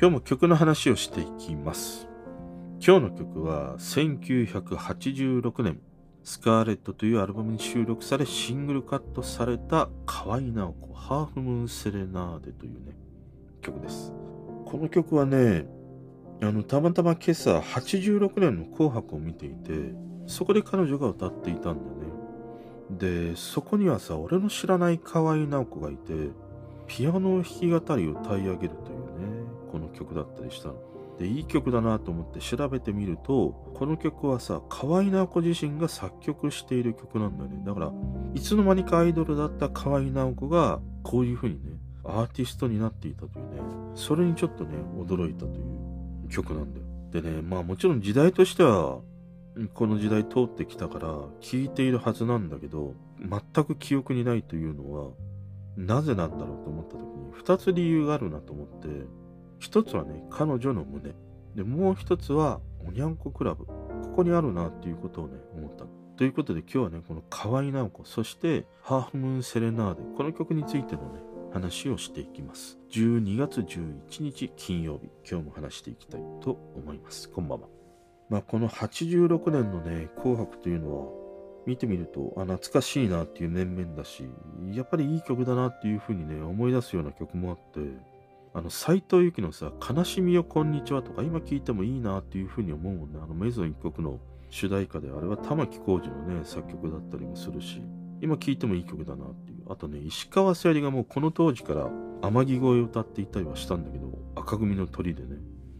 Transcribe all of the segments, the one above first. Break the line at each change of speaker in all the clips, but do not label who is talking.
今日も曲の話をしていきます。今日の曲は1986年、スカーレットというアルバムに収録されシングルカットされた河合直子ハーフムーンセレナーデというね、曲です。この曲はね、あの、たまたま今朝86年の紅白を見ていて、そこで彼女が歌っていたんだね。で、そこにはさ、俺の知らない河合直子がいて、ピアノ弾き語りを歌い上げるという、曲だったりしたの。で、いい曲だなと思って調べてみると、この曲はさ、河合直子自身が作曲している曲なんだよね。だから、いつの間にかアイドルだった河合直子が、こういう風にね、アーティストになっていたというね、それにちょっとね、驚いたという曲なんだよ。でね、まあもちろん時代としては、この時代通ってきたから、聴いているはずなんだけど、全く記憶にないというのは、なぜなんだろうと思った時に、二つ理由があるなと思って、一つはね、彼女の胸。で、もう一つは、おにゃんこクラブ。ここにあるなっていうことをね、思った。ということで今日はね、この河合直子、そして、ハーフムーンセレナーデ、この曲についてのね、話をしていきます。12月11日金曜日、今日も話していきたいと思います。こんばんは。まあ、この86年のね、紅白というのは、見てみると、あ、懐かしいなっていう面々だし、やっぱりいい曲だなっていう風にね、思い出すような曲もあって、あの、斎藤由貴のさ、悲しみよこんにちはとか、今聴いてもいいなっていう風に思うもんね。あの、メゾン一国の主題歌で、あれは玉置浩二のね、作曲だったりもするし、今聴いてもいい曲だなっていう。あとね、石川さゆりがもうこの当時から天城越えを歌っていたりはしたんだけど、赤組の鳥でね。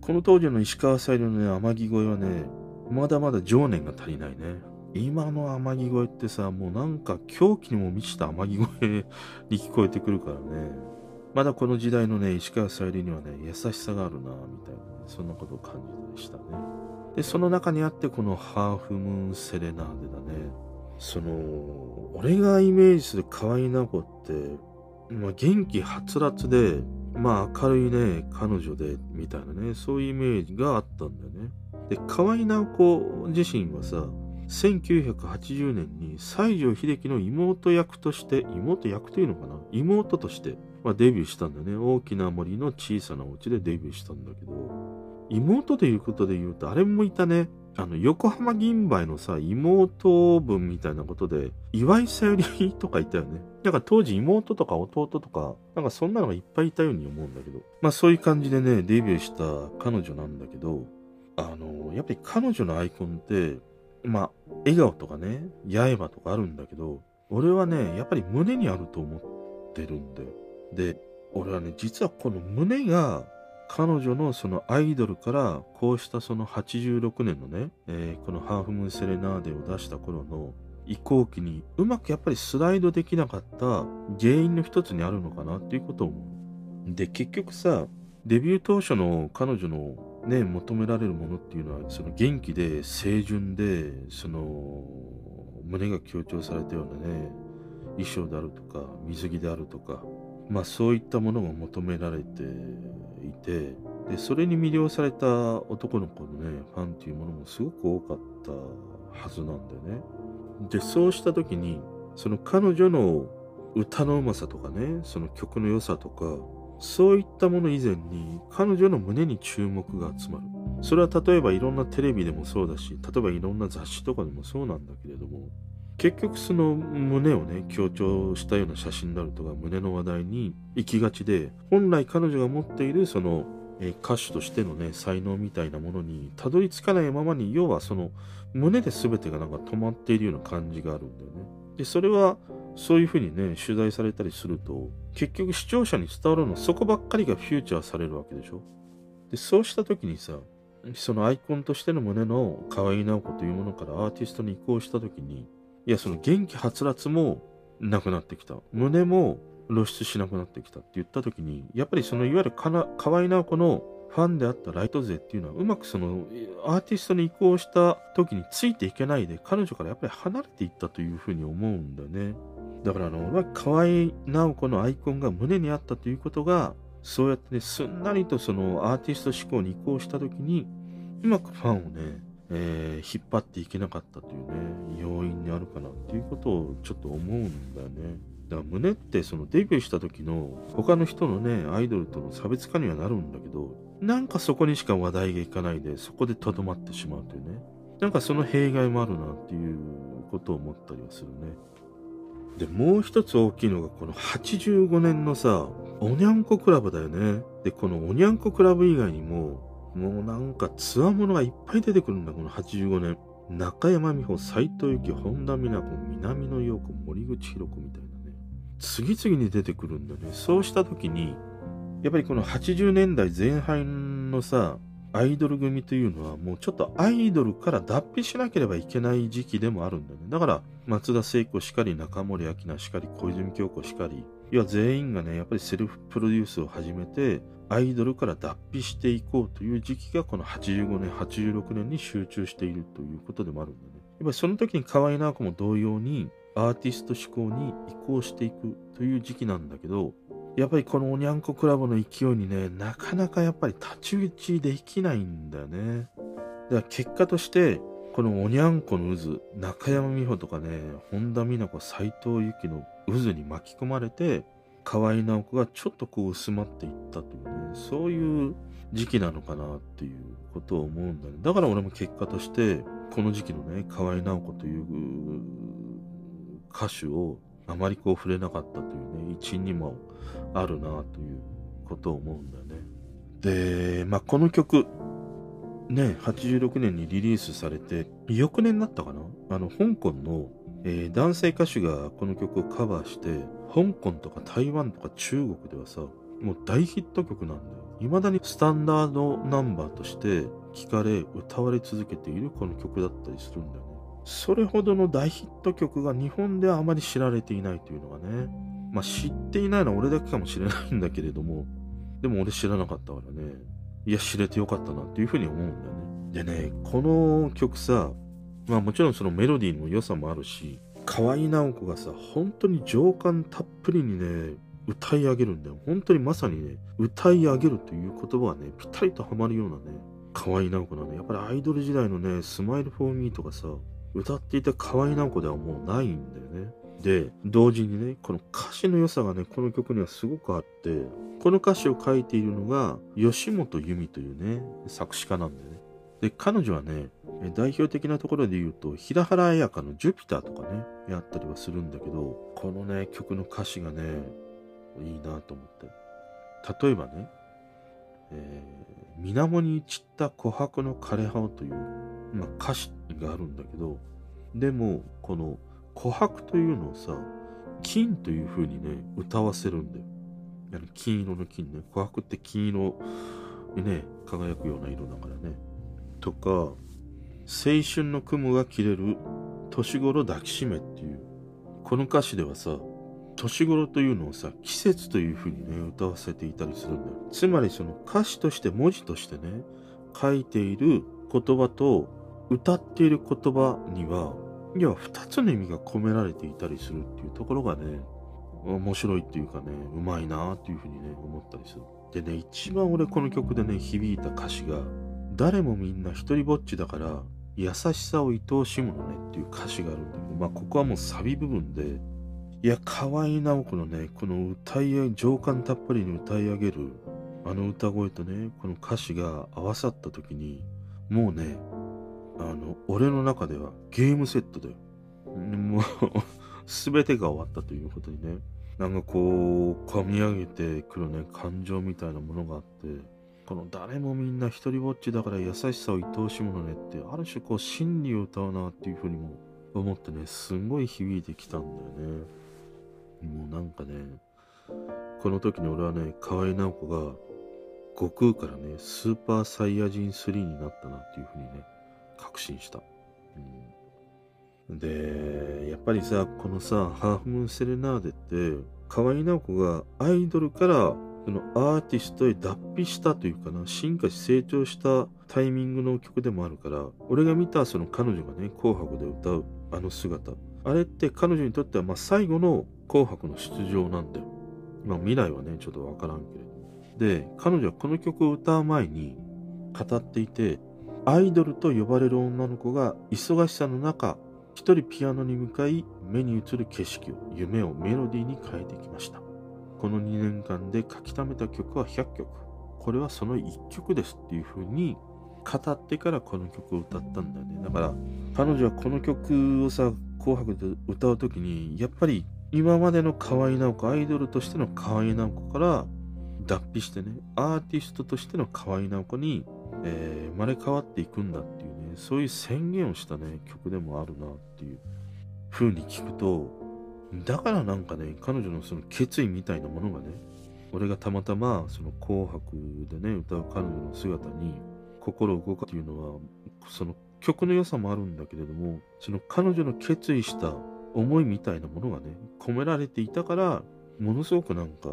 この当時の石川さゆりのね、天城越えはね、まだまだ情念が足りないね。今の天城越えってさ、もうなんか狂気にも満ちた天城越えに聞こえてくるからね。まだこの時代のね、石川さゆりにはね、優しさがあるな、みたいな、ね、そんなことを感じでしたね。で、その中にあってこのハーフムーンセレナーデだね。その、俺がイメージする河合直子って、まあ元気はつらつで、まあ明るいね、彼女で、みたいなね、そういうイメージがあったんだよね。で、河合直子自身はさ、1980年に西城秀樹の妹役として、妹役というのかな？妹として、まあ、デビューしたんだね。大きな森の小さなお家でデビューしたんだけど、妹ということで言うと、あれもいたね。あの、横浜銀杯のさ、妹分みたいなことで、岩井さゆりとかいたよね。なんか当時妹とか弟とか、なんかそんなのがいっぱいいたように思うんだけど。まあそういう感じでね、デビューした彼女なんだけど、あの、やっぱり彼女のアイコンって、まあ、笑顔とかね、刃とかあるんだけど、俺はね、やっぱり胸にあると思ってるんだよ。で、俺はね、実はこの胸が、彼女のそのアイドルから、こうしたその86年のね、えーこのハーフムーンセレナーデを出した頃の移行期に、うまくやっぱりスライドできなかった原因の一つにあるのかなっていうことを思う。で、結局さ、デビュー当初の彼女のね、求められるものっていうのは、その元気で清純で、その、胸が強調されたようなね、衣装であるとか、水着であるとか、まあそういったものが求められていて、で、それに魅了された男の子のね、ファンっていうものもすごく多かったはずなんだよね。で、そうした時に、その彼女の歌のうまさとかね、その曲の良さとか、そういったもの以前に彼女の胸に注目が集まる。それは例えばいろんなテレビでもそうだし、例えばいろんな雑誌とかでもそうなんだけれども、結局その胸をね、強調したような写真であるとか、胸の話題に行きがちで、本来彼女が持っているその、え歌手としてのね、才能みたいなものにたどり着かないままに、要はその胸で全てがなんか止まっているような感じがあるんだよね。で、それはそういうふうにね、取材されたりすると、結局視聴者に伝わるのはそこばっかりがフューチャーされるわけでしょ。で、そうした時にさ、そのアイコンとしての胸の河合直子というものからアーティストに移行した時に、いや、その元気はつらつもなくなってきた。胸も露出しなくなってきたって言った時に、やっぱりそのいわゆるかな河合直子のファンであったライト勢っていうのはうまくそのアーティストに移行した時についていけないで彼女からやっぱり離れていったというふうに思うんだよね。だからあの、河合直子のアイコンが胸にあったということが、そうやってね、すんなりとそのアーティスト志向に移行した時に、うまくファンをね、えー引っ張っていけなかったというね、要因にあるかなっていうことをちょっと思うんだよね。だから胸ってそのデビューした時の他の人のね、アイドルとの差別化にはなるんだけど、なんかそこにしか話題がいかないで、そこでとどまってしまうというね。なんかその弊害もあるなっていうことを思ったりはするね。で、もう一つ大きいのがこの85年のさ、おにゃんこクラブだよね。で、このおにゃんこクラブ以外にも、もうなんかツアーものがいっぱい出てくるんだ、この85年。中山美穂、斎藤由紀、本田美奈子、南野陽子、森口博子みたいなね。次々に出てくるんだね。そうした時に、やっぱりこの80年代前半のさ、アイドル組というのはもうちょっとアイドルから脱皮しなければいけない時期でもあるんだよね。だから松田聖子しかり中森明菜しかり小泉京子しかり、いや全員がね、やっぱりセルフプロデュースを始めて、アイドルから脱皮していこうという時期がこの85年、86年に集中しているということでもあるんだね。やっぱりその時に河合直子も同様にアーティスト志向に移行していくという時期なんだけど、やっぱりこのおにゃんこクラブの勢いにね、なかなかやっぱり太刀打ちできないんだよね。だから結果として、このおにゃんこの渦、中山美穂とかね、本田美奈子、斎藤由紀の渦に巻き込まれて、河合直子がちょっとこう薄まっていったというね、そういう時期なのかなっていうことを思うんだね。だから俺も結果として、この時期のね、河合直子という歌手をあまりこう触れなかったというね、一因にもあるなということを思うんだよね。で、まあ、この曲、ね、86年にリリースされて、翌年だったかな？あの、香港の、えー、男性歌手がこの曲をカバーして、香港とか台湾とか中国ではさ、もう大ヒット曲なんだよ。未だにスタンダードナンバーとして聴かれ、歌われ続けているこの曲だったりするんだよね。それほどの大ヒット曲が日本ではあまり知られていないというのがね。まあ知っていないのは俺だけかもしれないんだけれども、でも俺知らなかったからね。いや、知れてよかったなっていうふうに思うんだよね。でね、この曲さ、まあもちろんそのメロディーの良さもあるし、河合直子がさ、本当に情感たっぷりにね、歌い上げるんだよ。本当にまさにね、歌い上げるという言葉はね、ぴったりとハマるようなね、河合直子なの。やっぱりアイドル時代のね、スマイルフォーミーとかさ、歌っていた河合直子ではもうないんだよね。で、同時にね、この歌詞の良さがね、この曲にはすごくあって、この歌詞を書いているのが、吉本由美というね、作詞家なんだよね。で、彼女はね、代表的なところで言うと、平原綾香のジュピターとかね、やったりはするんだけど、このね、曲の歌詞がね、いいなと思って。例えばね、えー、水面に散った琥珀の枯葉という、まあ、歌詞があるんだけど、でも、この琥珀というのをさ、金という風にね、歌わせるんだよ。金色の金ね。琥珀って金色にね、輝くような色だからね。とか、青春の雲が切れる年頃抱きしめっていう、この歌詞ではさ、年頃というのをさ、季節という風にね、歌わせていたりするんだよ。つまりその歌詞として文字としてね、書いている言葉と歌っている言葉には、いや、二つの意味が込められていたりするっていうところがね、面白いっていうかね、うまいなっていうふうにね、思ったりする。でね、一番俺この曲でね、響いた歌詞が、誰もみんな一人ぼっちだから、優しさを愛おしむのねっていう歌詞があるんだけど、まあここはもうサビ部分で、いや、河合直子のね、この歌い上げ、情感たっぷりに歌い上げる、あの歌声とね、この歌詞が合わさった時に、もうね、あの、俺の中ではゲームセットだよ。もうすべてが終わったということにね。なんかこう、込み上げてくるね、感情みたいなものがあって、この誰もみんな一人ぼっちだから優しさを愛おしむのねって、ある種こう、真理を歌うなっていうふうにも思ってね、すんごい響いてきたんだよね。もうなんかね、この時に俺はね、河合直子が、悟空からね、スーパーサイヤ人3になったなっていうふうにね、確信した。うん、で、やっぱりさ、このさ、ハーフムーンセレナーデって、河合直子がアイドルからそのアーティストへ脱皮したというかな、進化し成長したタイミングの曲でもあるから、俺が見たその彼女がね、紅白で歌うあの姿、あれって彼女にとってはまあ最後の紅白の出場なんだよ。まあ未来はね、ちょっとわからんけど。で、彼女はこの曲を歌う前に語っていて、アイドルと呼ばれる女の子が忙しさの中、一人ピアノに向かい目に映る景色を夢をメロディーに変えてきました。この2年間で書き溜めた曲は100曲。これはその1曲ですっていう風に語ってからこの曲を歌ったんだよね。だから彼女はこの曲をさ紅白で歌う時にやっぱり今までの河合直子アイドルとしての河合直子から脱皮してねアーティストとしての河合直子に、えー、生まれ変わっていくんだっていうねそういう宣言をしたね曲でもあるなっていう。風に聞くとだからなんかね彼女のその決意みたいなものがね俺がたまたまその紅白でね歌う彼女の姿に心を動かっていうのはその曲の良さもあるんだけれどもその彼女の決意した思いみたいなものがね込められていたからものすごくなんか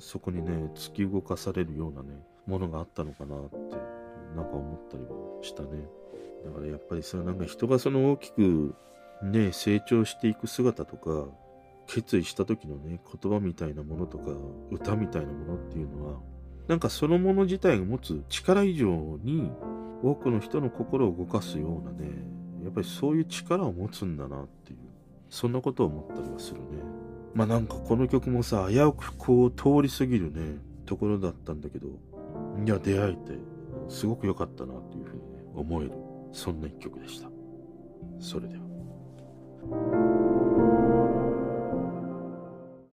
そこにね突き動かされるようなねものがあったのかなって。なんか思ったりはしたね。だからやっぱりさなんか人がその大きくね成長していく姿とか決意した時のね言葉みたいなものとか歌みたいなものっていうのはなんかそのもの自体が持つ力以上に多くの人の心を動かすようなねやっぱりそういう力を持つんだなっていうそんなことを思ったりはするね。まあなんかこの曲もさ危うくこう通り過ぎるねところだったんだけどいや出会えてすごく良かったなというふうに、ね、思えるそんな一曲でした。それでは。